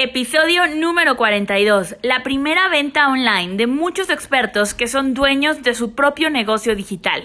Episodio número 42. La primera venta online de muchos expertos que son dueños de su propio negocio digital.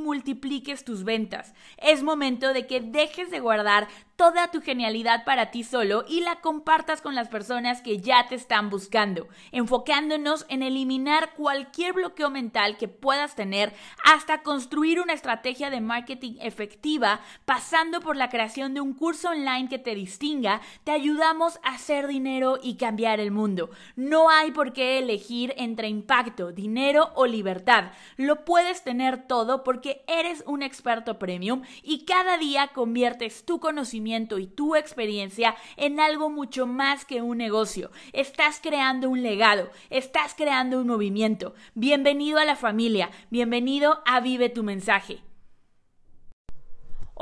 multipliques tus ventas. Es momento de que dejes de guardar toda tu genialidad para ti solo y la compartas con las personas que ya te están buscando, enfocándonos en eliminar cualquier bloqueo mental que puedas tener hasta construir una estrategia de marketing efectiva, pasando por la creación de un curso online que te distinga, te ayudamos a hacer dinero y cambiar el mundo. No hay por qué elegir entre impacto, dinero o libertad. Lo puedes tener todo porque eres un experto premium y cada día conviertes tu conocimiento y tu experiencia en algo mucho más que un negocio. Estás creando un legado, estás creando un movimiento. Bienvenido a la familia, bienvenido a Vive tu mensaje.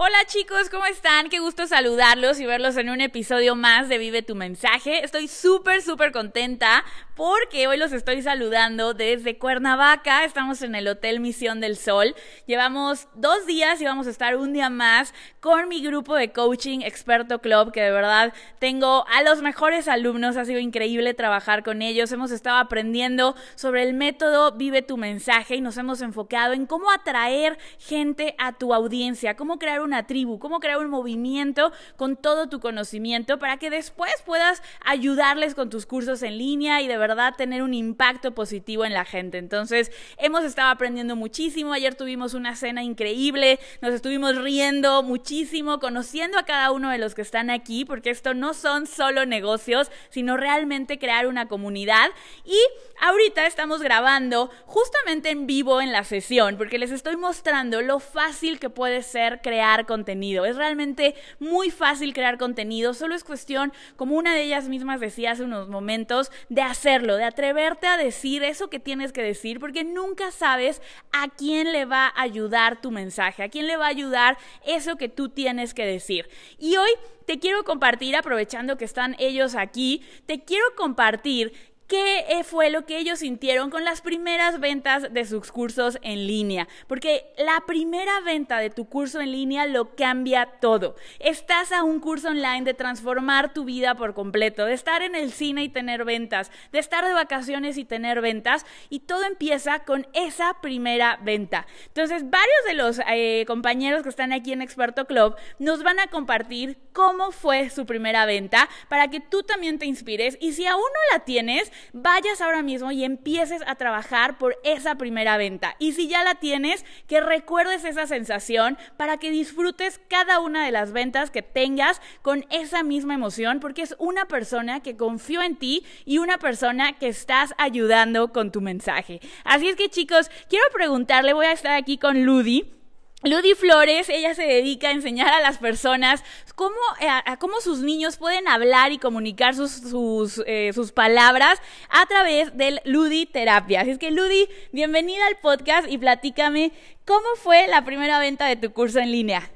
Hola chicos, ¿cómo están? Qué gusto saludarlos y verlos en un episodio más de Vive tu mensaje. Estoy súper, súper contenta porque hoy los estoy saludando desde Cuernavaca. Estamos en el Hotel Misión del Sol. Llevamos dos días y vamos a estar un día más con mi grupo de coaching Experto Club, que de verdad tengo a los mejores alumnos. Ha sido increíble trabajar con ellos. Hemos estado aprendiendo sobre el método Vive tu mensaje y nos hemos enfocado en cómo atraer gente a tu audiencia, cómo crear una tribu, cómo crear un movimiento con todo tu conocimiento para que después puedas ayudarles con tus cursos en línea y de verdad tener un impacto positivo en la gente. Entonces, hemos estado aprendiendo muchísimo. Ayer tuvimos una cena increíble, nos estuvimos riendo muchísimo, conociendo a cada uno de los que están aquí, porque esto no son solo negocios, sino realmente crear una comunidad. Y ahorita estamos grabando justamente en vivo en la sesión, porque les estoy mostrando lo fácil que puede ser crear contenido. Es realmente muy fácil crear contenido, solo es cuestión, como una de ellas mismas decía hace unos momentos, de hacerlo, de atreverte a decir eso que tienes que decir, porque nunca sabes a quién le va a ayudar tu mensaje, a quién le va a ayudar eso que tú tienes que decir. Y hoy te quiero compartir, aprovechando que están ellos aquí, te quiero compartir qué eh, fue lo que ellos sintieron con las primeras ventas de sus cursos en línea. Porque la primera venta de tu curso en línea lo cambia todo. Estás a un curso online de transformar tu vida por completo, de estar en el cine y tener ventas, de estar de vacaciones y tener ventas. Y todo empieza con esa primera venta. Entonces, varios de los eh, compañeros que están aquí en Experto Club nos van a compartir cómo fue su primera venta para que tú también te inspires. Y si aún no la tienes, vayas ahora mismo y empieces a trabajar por esa primera venta. Y si ya la tienes, que recuerdes esa sensación para que disfrutes cada una de las ventas que tengas con esa misma emoción, porque es una persona que confió en ti y una persona que estás ayudando con tu mensaje. Así es que chicos, quiero preguntarle, voy a estar aquí con Ludi. Ludy Flores, ella se dedica a enseñar a las personas cómo, eh, cómo sus niños pueden hablar y comunicar sus, sus, eh, sus palabras a través del Ludi Terapia. Así es que Ludi, bienvenida al podcast y platícame cómo fue la primera venta de tu curso en línea.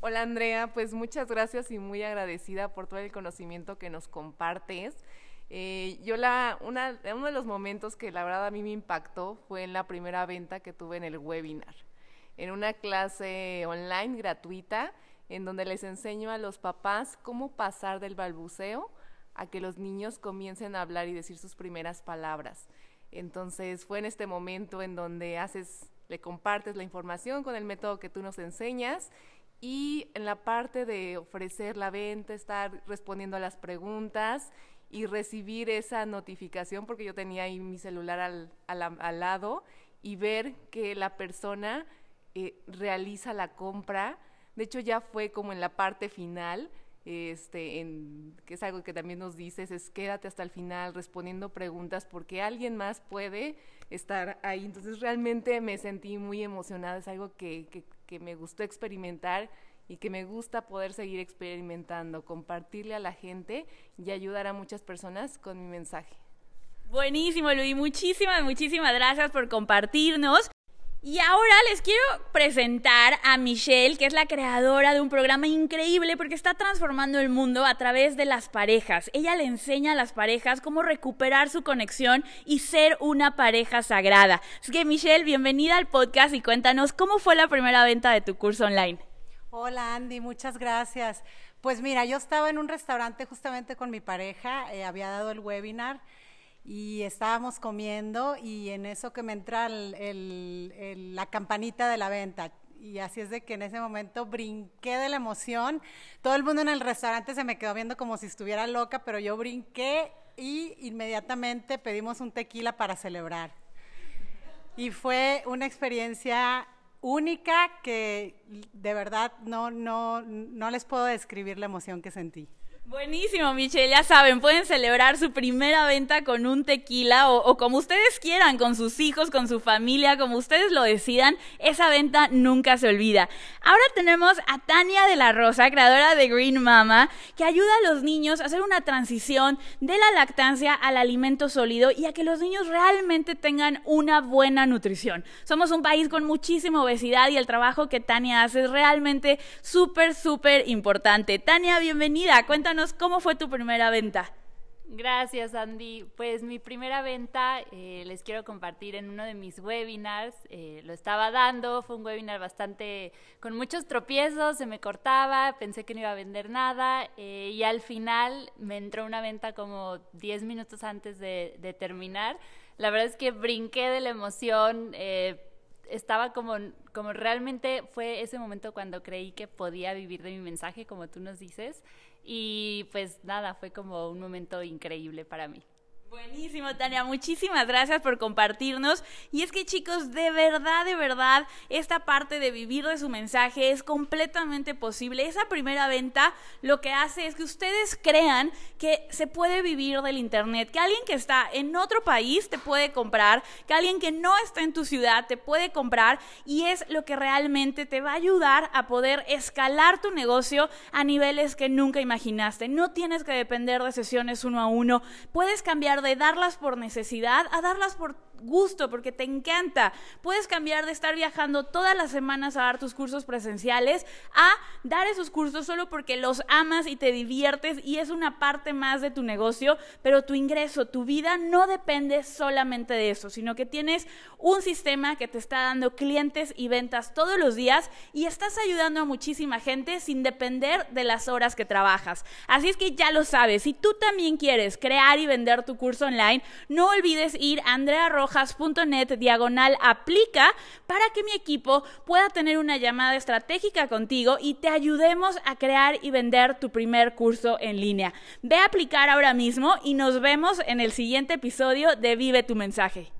Hola Andrea, pues muchas gracias y muy agradecida por todo el conocimiento que nos compartes. Eh, yo la, una, uno de los momentos que la verdad a mí me impactó fue en la primera venta que tuve en el webinar en una clase online gratuita en donde les enseño a los papás cómo pasar del balbuceo a que los niños comiencen a hablar y decir sus primeras palabras. Entonces fue en este momento en donde haces, le compartes la información con el método que tú nos enseñas y en la parte de ofrecer la venta, estar respondiendo a las preguntas y recibir esa notificación, porque yo tenía ahí mi celular al, al lado, y ver que la persona eh, realiza la compra. De hecho, ya fue como en la parte final, este, en, que es algo que también nos dices, es quédate hasta el final respondiendo preguntas porque alguien más puede estar ahí. Entonces realmente me sentí muy emocionada, es algo que, que, que me gustó experimentar y que me gusta poder seguir experimentando, compartirle a la gente y ayudar a muchas personas con mi mensaje. Buenísimo, Luis. Muchísimas, muchísimas gracias por compartirnos. Y ahora les quiero presentar a Michelle, que es la creadora de un programa increíble porque está transformando el mundo a través de las parejas. Ella le enseña a las parejas cómo recuperar su conexión y ser una pareja sagrada. Así que Michelle, bienvenida al podcast y cuéntanos cómo fue la primera venta de tu curso online. Hola Andy, muchas gracias. Pues mira, yo estaba en un restaurante justamente con mi pareja, eh, había dado el webinar y estábamos comiendo y en eso que me entra la campanita de la venta. Y así es de que en ese momento brinqué de la emoción. Todo el mundo en el restaurante se me quedó viendo como si estuviera loca, pero yo brinqué y inmediatamente pedimos un tequila para celebrar. Y fue una experiencia única que de verdad no, no, no les puedo describir la emoción que sentí. Buenísimo, Michelle. Ya saben, pueden celebrar su primera venta con un tequila o, como ustedes quieran, con sus hijos, con su familia, como ustedes lo decidan. Esa venta nunca se olvida. Ahora tenemos a Tania de la Rosa, creadora de Green Mama, que ayuda a los niños a hacer una transición de la lactancia al alimento sólido y a que los niños realmente tengan una buena nutrición. Somos un país con muchísima obesidad y el trabajo que Tania hace es realmente súper, súper importante. Tania, bienvenida. Cuéntanos cómo fue tu primera venta. Gracias, Andy. Pues mi primera venta eh, les quiero compartir en uno de mis webinars. Eh, lo estaba dando, fue un webinar bastante con muchos tropiezos, se me cortaba, pensé que no iba a vender nada eh, y al final me entró una venta como 10 minutos antes de, de, terminar. La verdad es que brinqué de la emoción estaba como, como realmente fue ese momento cuando creí que podía vivir de mi mensaje, como tú nos dices. Y pues nada, fue como un momento increíble para mí. Buenísimo, Tania. Muchísimas gracias por compartirnos. Y es que chicos, de verdad, de verdad, esta parte de vivir de su mensaje es completamente posible. Esa primera venta lo que hace es que ustedes crean que se puede vivir del Internet, que alguien que está en otro país te puede comprar, que alguien que no está en tu ciudad te puede comprar y es lo que realmente te va a ayudar a poder escalar tu negocio a niveles que nunca imaginaste. No tienes que depender de sesiones uno a uno. Puedes cambiar de darlas por necesidad a darlas por gusto, porque te encanta. Puedes cambiar de estar viajando todas las semanas a dar tus cursos presenciales a dar esos cursos solo porque los amas y te diviertes y es una parte más de tu negocio, pero tu ingreso, tu vida no depende solamente de eso, sino que tienes un sistema que te está dando clientes y ventas todos los días y estás ayudando a muchísima gente sin depender de las horas que trabajas. Así es que ya lo sabes, si tú también quieres crear y vender tu curso online, no olvides ir a Andrea rojas.net diagonal aplica para que mi equipo pueda tener una llamada estratégica contigo y te ayudemos a crear y vender tu primer curso en línea. Ve a aplicar ahora mismo y nos vemos en el siguiente episodio de Vive tu mensaje.